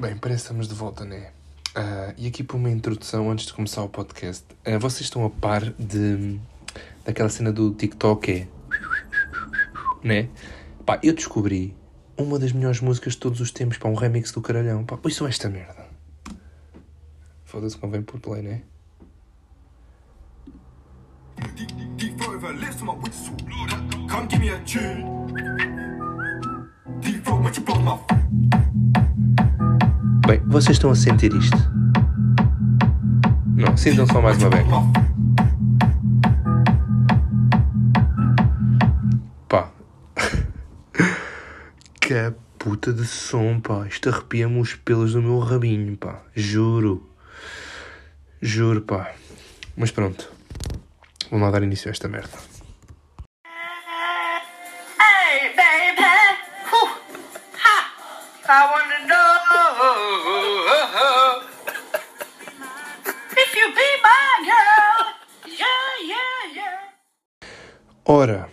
Bem, parece que estamos de volta, né? Uh, e aqui para uma introdução antes de começar o podcast. Uh, vocês estão a par de daquela cena do TikTok, é? Né? Pá, eu descobri uma das melhores músicas de todos os tempos, para um remix do caralhão. Pá, são esta merda. Foda-se, convém por play, né? Come give me a tune. Bem, vocês estão a sentir isto? Não, sintam só mais uma vez. Pá. que puta de som, pá. Isto arrepia-me os pelos do meu rabinho, pá. Juro. Juro, pá. Mas pronto. Vamos lá dar início a esta merda. Ora,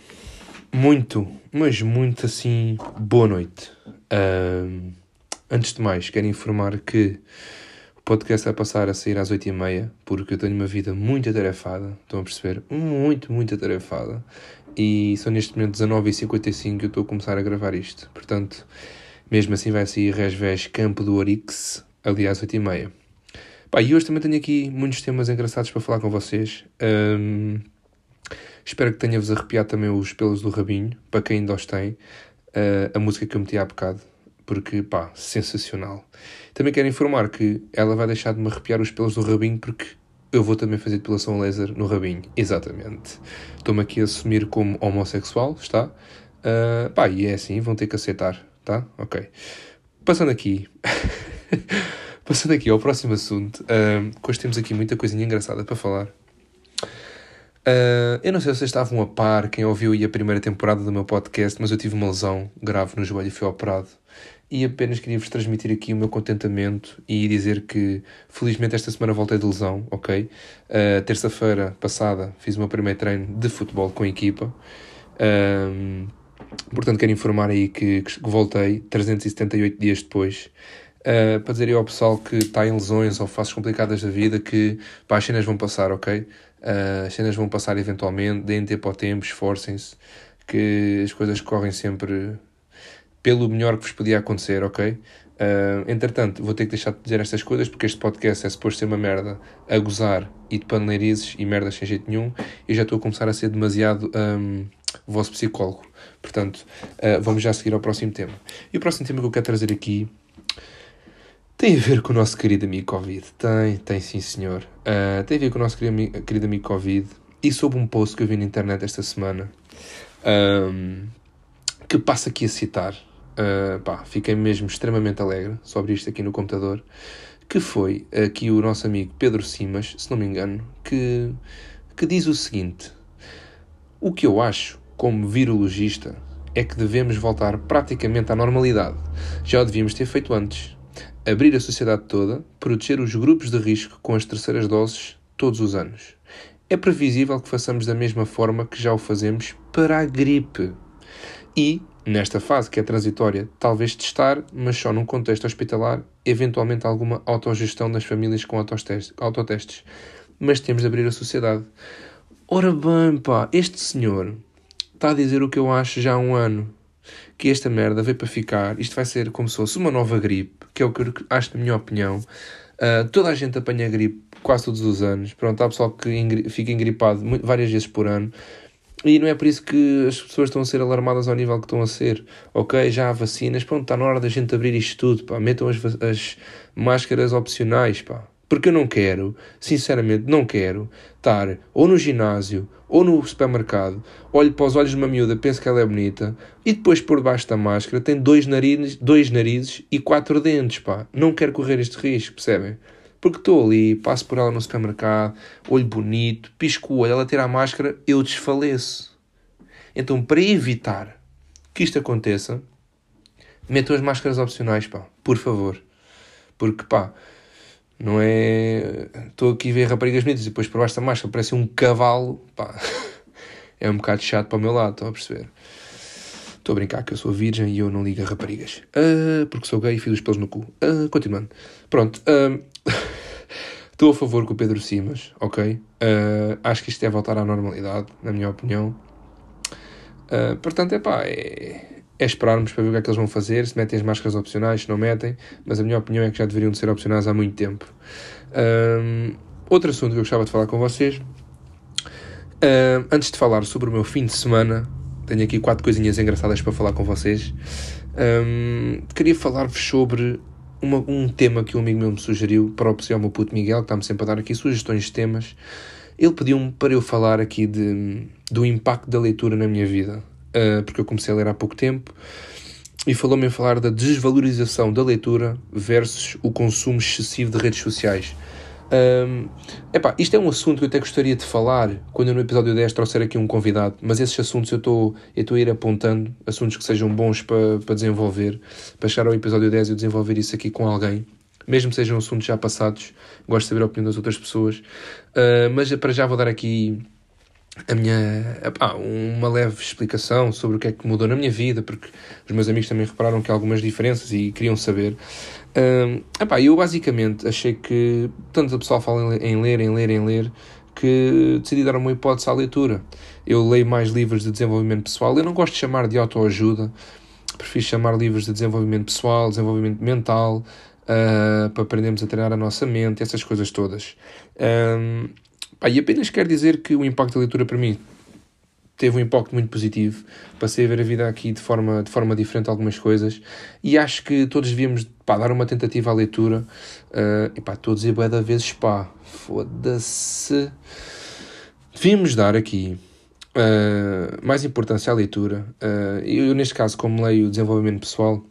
muito, mas muito assim, boa noite. Antes de mais, quero informar que o podcast vai passar a sair às 8h30, porque eu tenho uma vida muito atarefada, estão a perceber? Muito, muito atarefada. E são neste momento 19h55 que eu estou a começar a gravar isto. Portanto, mesmo assim vai sair Resves Campo do Orix, aliás, 8 e meia. Pá, e hoje também tenho aqui muitos temas engraçados para falar com vocês. Espero que tenha-vos arrepiado também os pelos do rabinho, para quem ainda os tem. Uh, a música que eu meti há bocado, porque, pá, sensacional. Também quero informar que ela vai deixar de me arrepiar os pelos do rabinho, porque eu vou também fazer depilação laser no rabinho. Exatamente. Estou-me aqui a assumir como homossexual, está? Uh, pá, e é assim, vão ter que aceitar tá? Ok. Passando aqui. Passando aqui ao próximo assunto. Uh, hoje temos aqui muita coisinha engraçada para falar. Uh, eu não sei se vocês estavam a par, quem ouviu aí a primeira temporada do meu podcast, mas eu tive uma lesão grave no joelho e fui operado. E apenas queria-vos transmitir aqui o meu contentamento e dizer que, felizmente, esta semana voltei de lesão, ok? Uh, Terça-feira passada fiz o meu primeiro treino de futebol com a equipa. Uh, Portanto, quero informar aí que, que voltei 378 dias depois. Uh, para dizer aí ao pessoal que está em lesões ou fases complicadas da vida que pá, as cenas vão passar, ok? Uh, as cenas vão passar eventualmente, deem tempo ao tempo, esforcem-se, que as coisas correm sempre pelo melhor que vos podia acontecer, ok? Uh, entretanto, vou ter que deixar de dizer estas coisas porque este podcast é suposto ser uma merda a gozar e de paneleirizes e merdas sem jeito nenhum e já estou a começar a ser demasiado um, vosso psicólogo. Portanto, uh, vamos já seguir ao próximo tema. E o próximo tema que eu quero trazer aqui tem a ver com o nosso querido amigo Covid. Tem, tem sim senhor. Uh, tem a ver com o nosso querido, querido amigo Covid e sobre um post que eu vi na internet esta semana um, que passo aqui a citar uh, pá, fiquei mesmo extremamente alegre sobre isto aqui no computador, que foi aqui o nosso amigo Pedro Simas, se não me engano, que, que diz o seguinte: O que eu acho, como virologista, é que devemos voltar praticamente à normalidade. Já o devíamos ter feito antes. Abrir a sociedade toda, proteger os grupos de risco com as terceiras doses todos os anos. É previsível que façamos da mesma forma que já o fazemos para a gripe. E nesta fase que é transitória, talvez testar, mas só num contexto hospitalar, eventualmente alguma autogestão das famílias com autotestes. Mas temos de abrir a sociedade. Ora bem, pá, este senhor está a dizer o que eu acho já há um ano. Que esta merda veio para ficar. Isto vai ser como se fosse uma nova gripe, que é o que eu acho, na minha opinião. Uh, toda a gente apanha gripe quase todos os anos. Pronto, há pessoal que fica engripado várias vezes por ano. E não é por isso que as pessoas estão a ser alarmadas ao nível que estão a ser. Ok, já há vacinas, pronto, está na hora da gente abrir isto tudo, pá. Metam as, as máscaras opcionais, pá. Porque eu não quero, sinceramente, não quero estar ou no ginásio ou no supermercado, olho para os olhos de uma miúda, penso que ela é bonita, e depois por debaixo da máscara tem dois narizes, dois narizes e quatro dentes, pá. Não quero correr este risco, percebem? Porque estou ali, passo por ela no supermercado, olho bonito, pisco o olho, ela tira a máscara, eu desfaleço. Então, para evitar que isto aconteça, metam as máscaras opcionais, pá, por favor. Porque, pá, não é. Estou aqui a ver raparigas bonitas e depois por baixo da máscara parece um cavalo, pá. É um bocado chato para o meu lado, estão a perceber? Estou a brincar que eu sou virgem e eu não ligo a raparigas. Uh, porque sou gay e fiz os pelos no cu. Uh, continuando. Pronto. Uh, estou a favor com o Pedro Simas, ok? acho que isto é voltar à normalidade, na minha opinião. portanto, é pá, é esperarmos para ver o que é que eles vão fazer, se metem as máscaras opcionais, se não metem, mas a minha opinião é que já deveriam de ser opcionais há muito tempo. outro assunto que eu gostava de falar com vocês Uh, antes de falar sobre o meu fim de semana, tenho aqui quatro coisinhas engraçadas para falar com vocês. Um, queria falar-vos sobre uma, um tema que um amigo meu me sugeriu, próprio ao meu puto Miguel, que está-me sempre a dar aqui sugestões de temas. Ele pediu-me para eu falar aqui de, do impacto da leitura na minha vida, uh, porque eu comecei a ler há pouco tempo, e falou-me a falar da desvalorização da leitura versus o consumo excessivo de redes sociais. Um, epá, isto é um assunto que eu até gostaria de falar quando eu no episódio 10 trouxer aqui um convidado, mas esses assuntos eu estou a ir apontando, assuntos que sejam bons para, para desenvolver, para chegar ao episódio 10 e desenvolver isso aqui com alguém, mesmo que sejam assuntos já passados, gosto de saber a opinião das outras pessoas, uh, mas para já vou dar aqui a minha uma leve explicação sobre o que é que mudou na minha vida, porque os meus amigos também repararam que há algumas diferenças e queriam saber. Um, epá, eu basicamente achei que tanto o pessoal fala em ler, em ler, em ler, que decidi dar uma hipótese à leitura. Eu leio mais livros de desenvolvimento pessoal. Eu não gosto de chamar de autoajuda, prefiro chamar livros de desenvolvimento pessoal, desenvolvimento mental, uh, para aprendermos a treinar a nossa mente, essas coisas todas. Um, pá, e apenas quero dizer que o impacto da leitura para mim teve um impacto muito positivo. Passei a ver a vida aqui de forma, de forma diferente algumas coisas e acho que todos devíamos pá, dar uma tentativa à leitura. Uh, e pá, estou a dizer bué da vezes pá, foda-se. Devíamos dar aqui uh, mais importância à leitura. Uh, eu, neste caso, como leio desenvolvimento pessoal,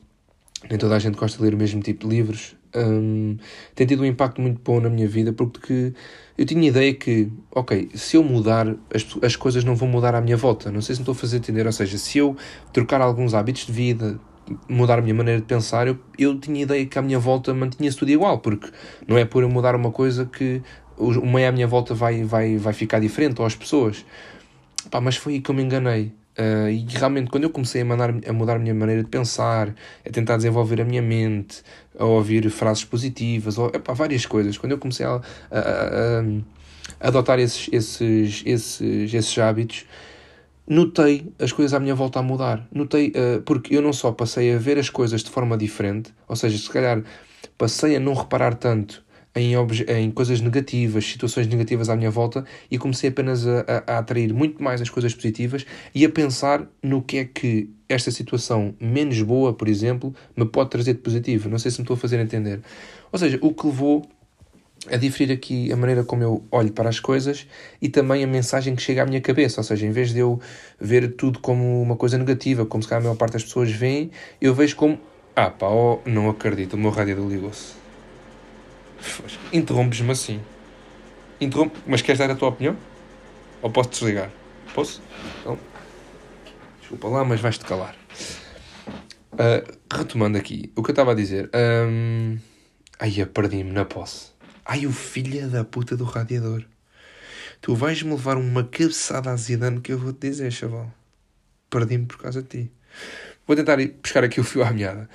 nem toda a gente gosta de ler o mesmo tipo de livros. Um, tem tido um impacto muito bom na minha vida porque eu tinha ideia que, ok, se eu mudar, as, as coisas não vão mudar à minha volta. Não sei se me estou a fazer entender. Ou seja, se eu trocar alguns hábitos de vida, mudar a minha maneira de pensar, eu, eu tinha ideia que à minha volta mantinha-se tudo igual, porque não é por eu mudar uma coisa que o meio à minha volta vai, vai, vai ficar diferente, ou as pessoas. Pá, mas foi aí que eu me enganei. Uh, e realmente, quando eu comecei a, mandar, a mudar a minha maneira de pensar, a tentar desenvolver a minha mente, a ouvir frases positivas, ou epá, várias coisas, quando eu comecei a, a, a, a adotar esses, esses, esses, esses hábitos, notei as coisas à minha volta a mudar. Notei, uh, porque eu não só passei a ver as coisas de forma diferente, ou seja, se calhar passei a não reparar tanto em, em coisas negativas, situações negativas à minha volta e comecei apenas a, a, a, atrair muito mais as coisas positivas e a pensar no que é que esta situação menos boa, por exemplo, me pode trazer de positivo. Não sei se me estou a fazer entender. Ou seja, o que levou a diferir aqui a maneira como eu olho para as coisas e também a mensagem que chega à minha cabeça. Ou seja, em vez de eu ver tudo como uma coisa negativa, como se calhar a maior parte das pessoas veem, eu vejo como. Ah, pá, oh, não acredito, o meu radiador ligou-se. Interrompes-me assim. Interrompe. Mas queres dar a tua opinião? Ou posso desligar? Posso? Então, desculpa lá, mas vais-te calar. Uh, retomando aqui, o que eu estava a dizer. Um... Ai, perdi-me na posse. Ai, o filho da puta do radiador. Tu vais-me levar uma cabeçada a Zidane que eu vou-te dizer, chaval. Perdi-me por causa de ti. Vou tentar buscar aqui o fio à meada.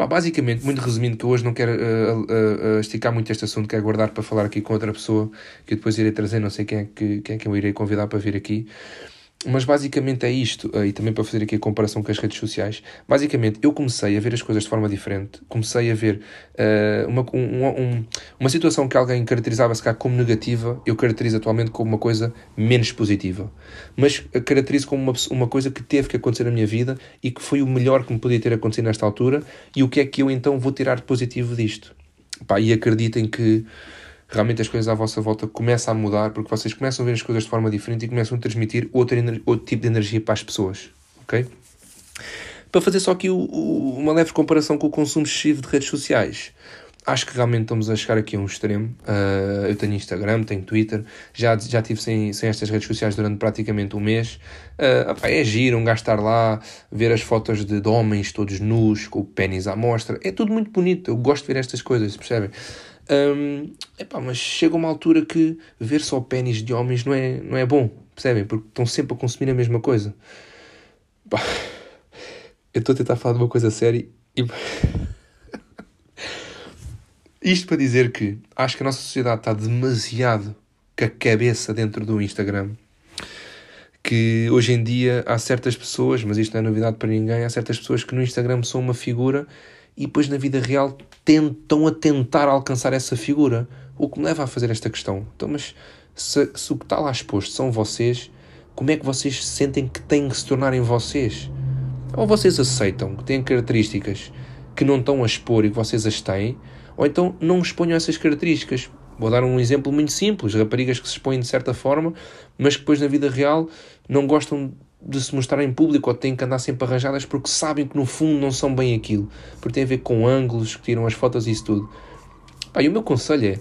Pá, basicamente, muito resumindo, que hoje não quero uh, uh, uh, esticar muito este assunto, quero guardar para falar aqui com outra pessoa que eu depois irei trazer, não sei quem é que, quem é que eu irei convidar para vir aqui. Mas basicamente é isto, e também para fazer aqui a comparação com as redes sociais. Basicamente, eu comecei a ver as coisas de forma diferente. Comecei a ver uh, uma, um, um, uma situação que alguém caracterizava se cá como negativa, eu caracterizo atualmente como uma coisa menos positiva. Mas caracterizo como uma, uma coisa que teve que acontecer na minha vida e que foi o melhor que me podia ter acontecido nesta altura. E o que é que eu então vou tirar de positivo disto? Pá, e acreditem que realmente as coisas à vossa volta começam a mudar porque vocês começam a ver as coisas de forma diferente e começam a transmitir outro, outro tipo de energia para as pessoas, ok? Para fazer só aqui o, o, uma leve comparação com o consumo excessivo de redes sociais, acho que realmente estamos a chegar aqui a um extremo. Uh, eu tenho Instagram, tenho Twitter, já, já tive sem, sem estas redes sociais durante praticamente um mês. Uh, opa, é giro um gastar lá, ver as fotos de, de, homens todos nus, com o pênis à mostra. É tudo muito bonito, eu gosto de ver estas coisas, percebem? Um, epá, mas chega uma altura que ver só pênis de homens não é, não é bom, percebem? Porque estão sempre a consumir a mesma coisa. eu estou a tentar falar de uma coisa séria e. Isto para dizer que acho que a nossa sociedade está demasiado com a cabeça dentro do Instagram. Que hoje em dia há certas pessoas, mas isto não é novidade para ninguém, há certas pessoas que no Instagram são uma figura e depois na vida real tentam a tentar alcançar essa figura. O que me leva a fazer esta questão. Então, mas se, se o que está lá exposto são vocês, como é que vocês sentem que têm que se tornarem vocês? Ou vocês aceitam que têm características que não estão a expor e que vocês as têm, ou então não exponham essas características. Vou dar um exemplo muito simples: raparigas que se expõem de certa forma, mas que depois na vida real não gostam de se mostrar em público ou têm que andar sempre arranjadas porque sabem que no fundo não são bem aquilo. Porque tem a ver com ângulos, que tiram as fotos e isso tudo. Pá, e o meu conselho é: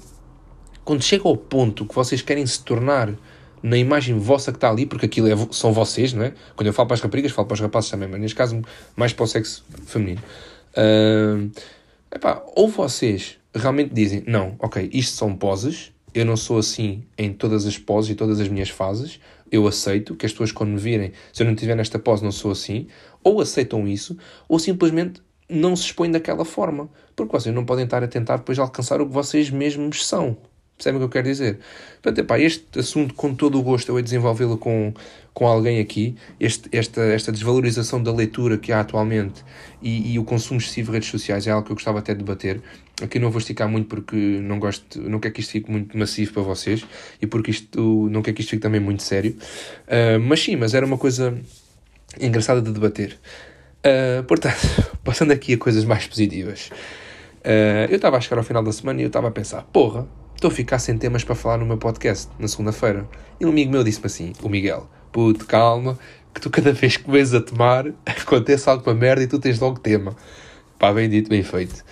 quando chega ao ponto que vocês querem se tornar na imagem vossa que está ali, porque aquilo é, são vocês, não é? Quando eu falo para as raparigas, falo para os rapazes também, mas neste caso mais para o sexo feminino. Uh, epá, ou vocês realmente dizem, não, ok, isto são poses, eu não sou assim em todas as poses e todas as minhas fases, eu aceito que as pessoas quando me virem, se eu não estiver nesta pose não sou assim, ou aceitam isso, ou simplesmente não se expõem daquela forma, porque vocês não podem estar a tentar depois alcançar o que vocês mesmos são. Percebem o que eu quero dizer? Portanto, epá, este assunto, com todo o gosto, eu hei desenvolvê-lo com, com alguém aqui. Este, esta, esta desvalorização da leitura que há atualmente e, e, o consumo excessivo de redes sociais é algo que eu gostava até de debater. Aqui não vou esticar muito porque não gosto, não quero que isto fique muito massivo para vocês e porque isto não quero que isto fique também muito sério. Uh, mas sim, mas era uma coisa engraçada de debater. Uh, portanto, passando aqui a coisas mais positivas. Uh, eu estava a chegar ao final da semana e eu estava a pensar, porra, estou a ficar sem temas para falar no meu podcast na segunda-feira. E um amigo meu disse-me assim: O Miguel, puto, calma, que tu cada vez que vês a tomar acontece alguma merda e tu tens logo tema. Pá, bem dito, bem feito.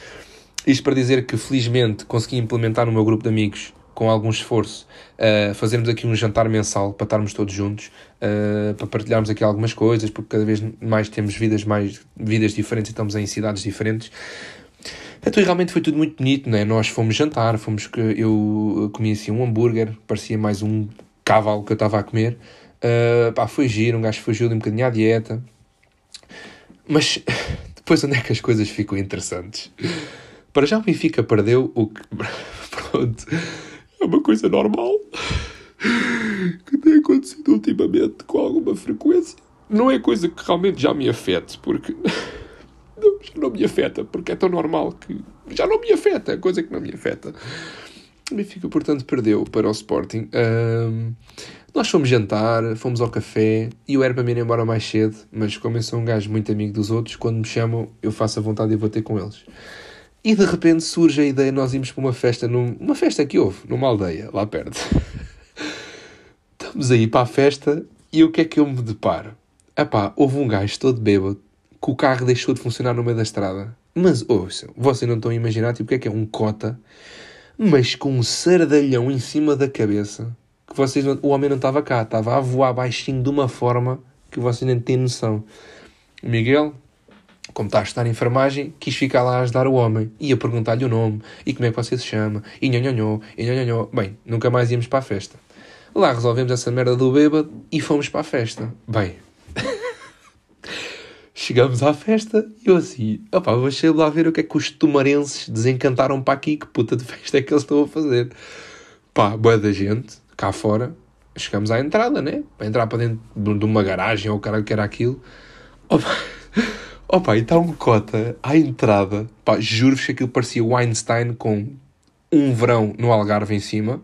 Isto para dizer que felizmente consegui implementar no meu grupo de amigos, com algum esforço, uh, fazermos aqui um jantar mensal para estarmos todos juntos, uh, para partilharmos aqui algumas coisas, porque cada vez mais temos vidas, mais, vidas diferentes e estamos em cidades diferentes. Então realmente foi tudo muito bonito, né? Nós fomos jantar, fomos que eu comi assim um hambúrguer, parecia mais um cavalo que eu estava a comer. Uh, pá, foi giro, um gajo fugiu um bocadinho à dieta. Mas depois onde é que as coisas ficam interessantes? Para já o Benfica perdeu o que. Pronto. É uma coisa normal. Que tem acontecido ultimamente com alguma frequência. Não é coisa que realmente já me afete, porque não, me afeta, porque é tão normal que já não me afeta, é coisa que não me afeta. O Benfica, portanto, perdeu para o Sporting. Um, nós fomos jantar, fomos ao café e o era para me ir embora mais cedo, mas como eu sou um gajo muito amigo dos outros, quando me chamam, eu faço a vontade de vou ter com eles. E de repente surge a ideia de nós irmos para uma festa, num, uma festa que houve, numa aldeia, lá perto. Estamos aí para a festa e o que é que eu me deparo? Epá, houve um gajo todo bêbado, que o carro deixou de funcionar no meio da estrada. Mas ouçam, vocês não estão a imaginar tipo, o que é que é um cota, mas com um sardalhão em cima da cabeça. Que vocês não, o homem não estava cá, estava a voar baixinho de uma forma que vocês nem têm noção. O Miguel, como está a em enfermagem, quis ficar lá a ajudar o homem. Ia perguntar-lhe o nome, e como é que você se chama, e nhonhonhó, e nhonhonhó. Bem, nunca mais íamos para a festa. Lá resolvemos essa merda do bêbado e fomos para a festa. Bem, Chegamos à festa e eu assim, opá, vou lá ver o que é que os tomarenses desencantaram para aqui, que puta de festa é que eles estão a fazer. Pá, boa da gente, cá fora, chegamos à entrada, né? Para entrar para dentro de uma garagem ou o cara que era aquilo. Opa, opa e está um cota à entrada. Pá, juro-vos que aquilo parecia Weinstein com um verão no Algarve em cima,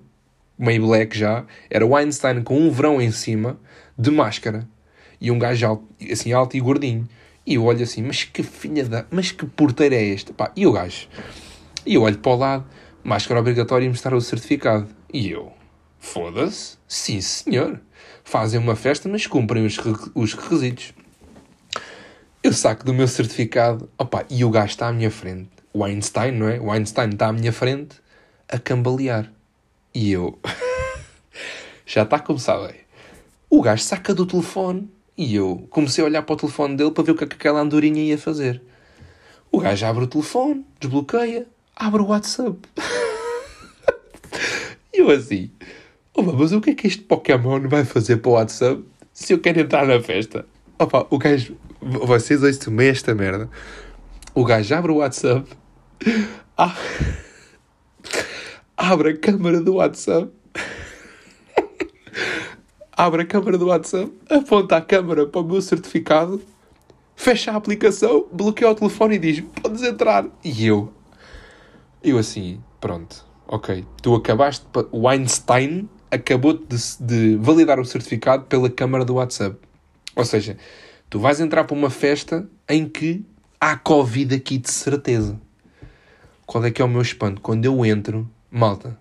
meio black já. Era Weinstein com um verão em cima, de máscara. E um gajo alto, assim alto e gordinho. E eu olho assim, mas que filha da. Mas que porteiro é este? Pá, e o gajo? E eu olho para o lado, máscara obrigatória e mostrar o certificado. E eu, foda-se, sim senhor. Fazem uma festa, mas cumprem os, os requisitos. Eu saco do meu certificado, opa, e o gajo está à minha frente. O Einstein, não é? O Einstein está à minha frente a cambalear. E eu. Já está como sabem. O gajo saca do telefone e eu comecei a olhar para o telefone dele para ver o que, é que aquela andorinha ia fazer. O gajo abre o telefone, desbloqueia, abre o WhatsApp. e eu assim, Opa, mas o que é que este Pokémon vai fazer para o WhatsApp se eu quero entrar na festa? Opa, o gajo vocês hoje tomei esta merda. O gajo abre o WhatsApp, abre a câmara do WhatsApp, abre a câmara do WhatsApp, aponta a câmara para o meu certificado, fecha a aplicação, bloqueia o telefone e diz: Podes entrar. E eu, eu assim, pronto, ok, tu acabaste, o Einstein acabou de, de validar o certificado pela câmara do WhatsApp. Ou seja, tu vais entrar para uma festa em que há Covid aqui de certeza. Qual é que é o meu espanto? Quando eu entro, malta,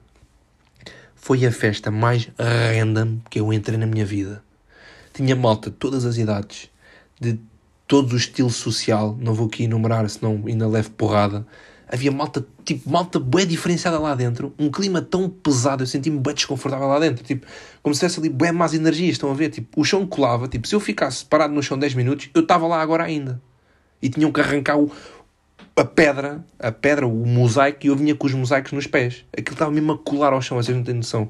foi a festa mais random que eu entrei na minha vida. Tinha malta de todas as idades, de todo o estilo social, não vou aqui enumerar, senão ainda levo porrada. Havia malta, tipo, malta bem diferenciada lá dentro, um clima tão pesado, eu senti-me bem desconfortável lá dentro, tipo, como se tivesse ali bem más energias, estão a ver? Tipo, o chão colava, tipo, se eu ficasse parado no chão 10 minutos, eu estava lá agora ainda. E tinham que arrancar o, a pedra, a pedra, o mosaico, e eu vinha com os mosaicos nos pés. Aquilo estava mesmo a colar ao chão, vocês não têm noção.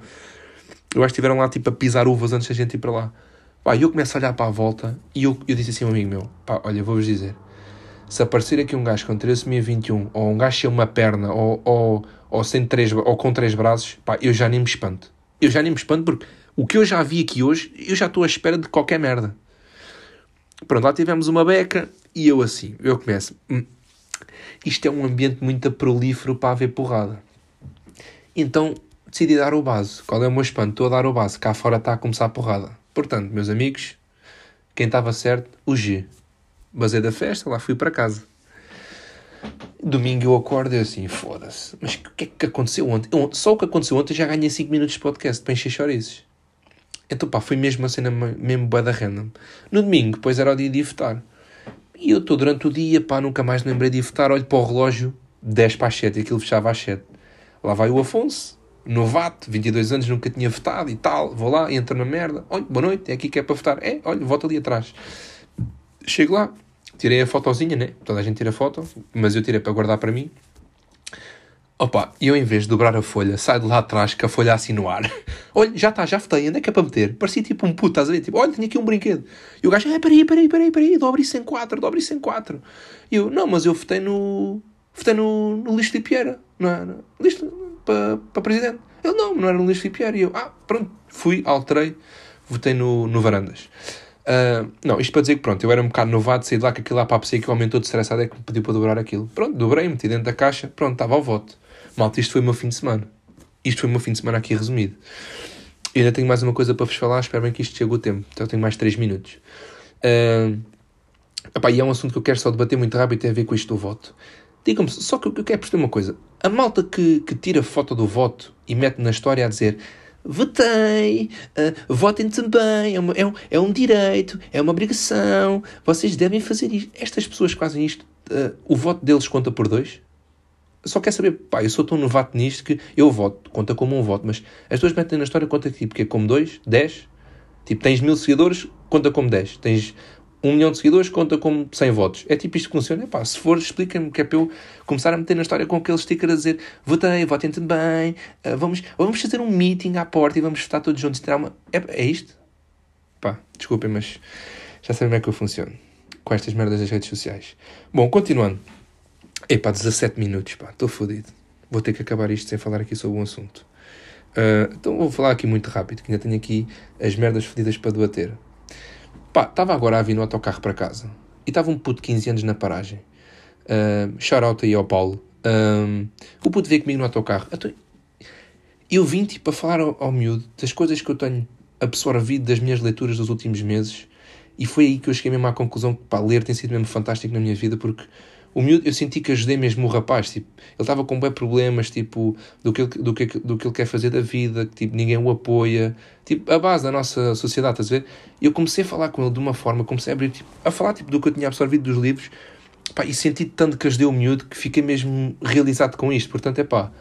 Eu acho que estiveram lá, tipo, a pisar uvas antes da gente ir para lá. Pá, eu começo a olhar para a volta e eu, eu disse assim a um amigo meu: pá, olha, vou-vos dizer, se aparecer aqui um gajo com 13.21 ou um gajo sem uma perna ou, ou, ou, sem três, ou com três braços, pá, eu já nem me espanto. Eu já nem me espanto porque o que eu já vi aqui hoje, eu já estou à espera de qualquer merda. Pronto, lá tivemos uma beca e eu assim, eu começo. Hum, isto é um ambiente muito prolífero para haver porrada. Então decidi dar o base. Qual é o meu espanto? Estou a dar o base. Cá fora está a começar a porrada. Portanto, meus amigos, quem estava certo, o G. Basei da festa, lá fui para casa. Domingo eu acordo e assim, foda-se, mas o que é que aconteceu ontem? Só o que aconteceu ontem já ganhei 5 minutos de podcast para encher chorizes. Então pá, foi mesmo uma cena mesmo boa da random. No domingo, depois era o dia de votar. E eu estou durante o dia, pá, nunca mais lembrei de votar, olho para o relógio, 10 para as 7, e aquilo fechava às 7. Lá vai o Afonso, novato, 22 anos, nunca tinha votado e tal, vou lá, entro na merda, olha, boa noite, é aqui que é para votar. É, olha, voto ali atrás. Chego lá, tirei a fotozinha, né? Toda a gente tira foto, mas eu tirei para guardar para mim. Opa, eu em vez de dobrar a folha, saio de lá atrás com a folha assim no ar. olha, já está, já votei, onde é que é para meter? Parecia tipo um puto, estás a ver? Tipo, olha, tenho aqui um brinquedo. E o gajo, é, peraí, peraí, peraí, peraí, dobre isso em quatro, dobre isso em quatro. E eu, não, mas eu votei no... Votei no, no lixo de Piera, não é? Lixo para, para presidente. Ele, não, não era no lixo de Piera. E eu, ah, pronto, fui, alterei, votei no, no Varandas. Uh, não, isto para dizer que pronto, eu era um bocado novado, saí de lá com aquilo lá para a que aumentou de estressado é que me pediu para dobrar aquilo. Pronto, dobrei, meti dentro da caixa, pronto, estava ao voto. Malta, isto foi o meu fim de semana. Isto foi o meu fim de semana aqui resumido. E ainda tenho mais uma coisa para vos falar, espero bem que isto chegue o tempo. Então tenho mais 3 minutos. Uh, epá, e é um assunto que eu quero só debater muito rápido e tem a ver com isto do voto. Digam-me, só que eu quero perceber uma coisa. A malta que, que tira foto do voto e mete na história a dizer votei, uh, votem também, é, uma, é, um, é um direito, é uma obrigação, vocês devem fazer isto. Estas pessoas que fazem isto, uh, o voto deles conta por dois? Só quer saber, pá, eu sou tão novato nisto que eu voto, conta como um voto, mas as pessoas metem na história, conta tipo, que é como dois, dez, tipo, tens mil seguidores, conta como dez, tens um milhão de seguidores, conta como 100 votos. É tipo isto que funciona. Epá, se for, explica-me que é para eu começar a meter na história com aquele sticker a dizer votei, votem também, uh, vamos, vamos fazer um meeting à porta e vamos votar todos juntos e tirar uma... É, é isto? Pá, desculpem, mas já sabem como é que eu funciono com estas merdas das redes sociais. Bom, continuando. Epá, 17 minutos, pá, estou fodido. Vou ter que acabar isto sem falar aqui sobre um assunto. Uh, então vou falar aqui muito rápido, que ainda tenho aqui as merdas fodidas para debater. Pá, estava agora a vir no autocarro para casa e estava um puto de 15 anos na paragem. Uh, shout out aí ao Paulo. Um, o puto veio comigo no autocarro. Então, eu vim tipo a falar ao, ao miúdo das coisas que eu tenho absorvido das minhas leituras dos últimos meses e foi aí que eu cheguei mesmo à conclusão que pá, ler tem sido mesmo fantástico na minha vida porque miúdo, eu senti que ajudei mesmo o rapaz, tipo, ele estava com bem problemas, tipo, do que, ele, do, que, do que ele quer fazer da vida, que tipo, ninguém o apoia, tipo, a base da nossa sociedade, estás a ver? E eu comecei a falar com ele de uma forma, comecei a abrir, tipo, a falar, tipo, do que eu tinha absorvido dos livros, pá, e senti tanto que ajudei o miúdo que fiquei mesmo realizado com isto, portanto, é pá,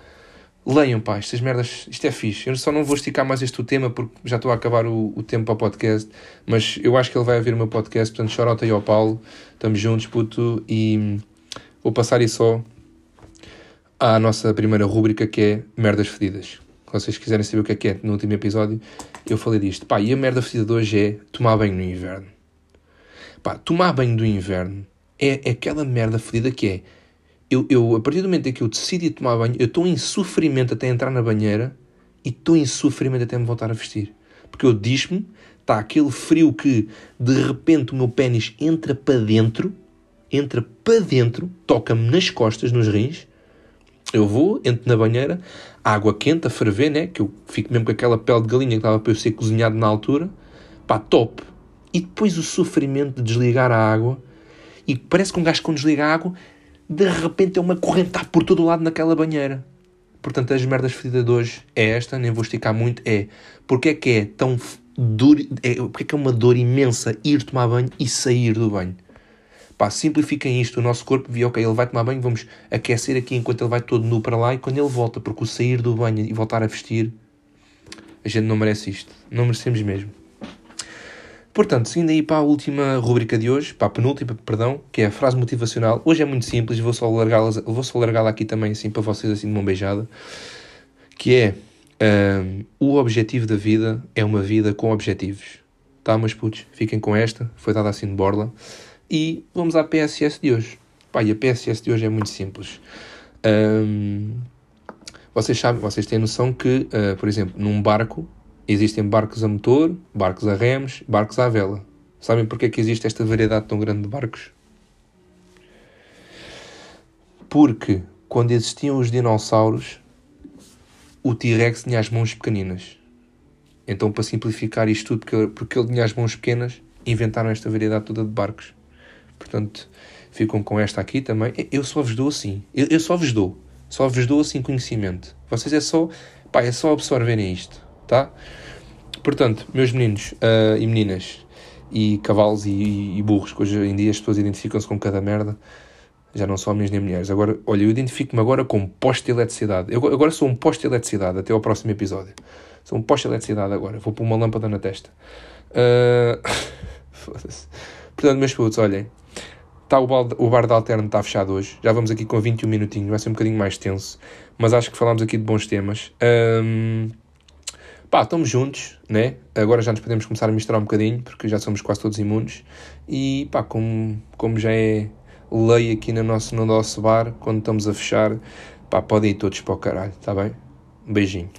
leiam, pá, estas merdas, isto é fixe. Eu só não vou esticar mais este tema porque já estou a acabar o, o tempo para o podcast, mas eu acho que ele vai ouvir o meu podcast, portanto, chorota aí ao Paulo, estamos juntos, puto, e vou passar isso só à nossa primeira rúbrica que é merdas fedidas. Se vocês quiserem saber o que é que é, no último episódio eu falei disto. Pá, e a merda fedida de hoje é tomar banho no inverno. Pá, tomar banho do inverno é, é aquela merda fedida que é. Eu, eu, a partir do momento em que eu decidi tomar banho, eu estou em sofrimento até entrar na banheira e estou em sofrimento até me voltar a vestir. Porque eu diz-me, está aquele frio que de repente o meu pênis entra para dentro, entra para dentro, toca-me nas costas, nos rins. Eu vou, entro na banheira, água quente a ferver, né? Que eu fico mesmo com aquela pele de galinha que estava para eu ser cozinhado na altura. Pá, top. E depois o sofrimento de desligar a água. E parece que um gajo quando desliga a água, de repente é uma correntar por todo o lado naquela banheira. Portanto, as merdas fedidas de hoje é esta, nem vou esticar muito, é porque é que é tão duro, é, porque é que é uma dor imensa ir tomar banho e sair do banho. Pá, simplifiquem isto, o nosso corpo viu, ok, ele vai tomar banho, vamos aquecer aqui enquanto ele vai todo nu para lá e quando ele volta, porque o sair do banho e voltar a vestir, a gente não merece isto. Não merecemos mesmo. Portanto, seguindo aí para a última rubrica de hoje, para a penúltima, perdão, que é a frase motivacional. Hoje é muito simples, vou só largá-la vou só largá aqui também, assim, para vocês, assim, de mão beijada. Que é, um, o objetivo da vida é uma vida com objetivos. Tá, meus putos? Fiquem com esta, foi dada assim de borla. E vamos à PSS de hoje. E a PSS de hoje é muito simples. Um, vocês sabem, vocês têm noção que, uh, por exemplo, num barco, Existem barcos a motor, barcos a remos, barcos à vela. Sabem porque é que existe esta variedade tão grande de barcos? Porque quando existiam os dinossauros, o T-Rex tinha as mãos pequeninas. Então, para simplificar isto tudo, porque ele tinha as mãos pequenas, inventaram esta variedade toda de barcos. Portanto, ficam com esta aqui também. Eu só vos dou assim. Eu, eu só vos dou. Só vos dou assim conhecimento. Vocês é só, pá, é só absorverem isto tá? Portanto, meus meninos uh, e meninas, e cavalos e, e, burros, que hoje em dia as pessoas identificam-se com cada merda, já não são homens nem mulheres. Agora, olha, eu identifico-me agora como poste de eletricidade. Eu agora sou um poste de eletricidade até ao próximo episódio. Sou um poste de eletricidade agora. Vou pôr uma lâmpada na testa. Uh... Portanto, meus putos, olhem. Tá o, balde, o bar da Alterno está fechado hoje. Já vamos aqui com 21 minutinhos. Vai ser um bocadinho mais tenso. Mas acho que falámos aqui de bons temas. Um pá, estamos juntos, né? Agora já nos podemos começar a misturar um bocadinho, porque já somos quase todos imunes. E pá, como, como já é lei aqui no nosso, no nosso bar, quando estamos a fechar, pá, podem ir todos para o caralho, tá bem? Um beijinho.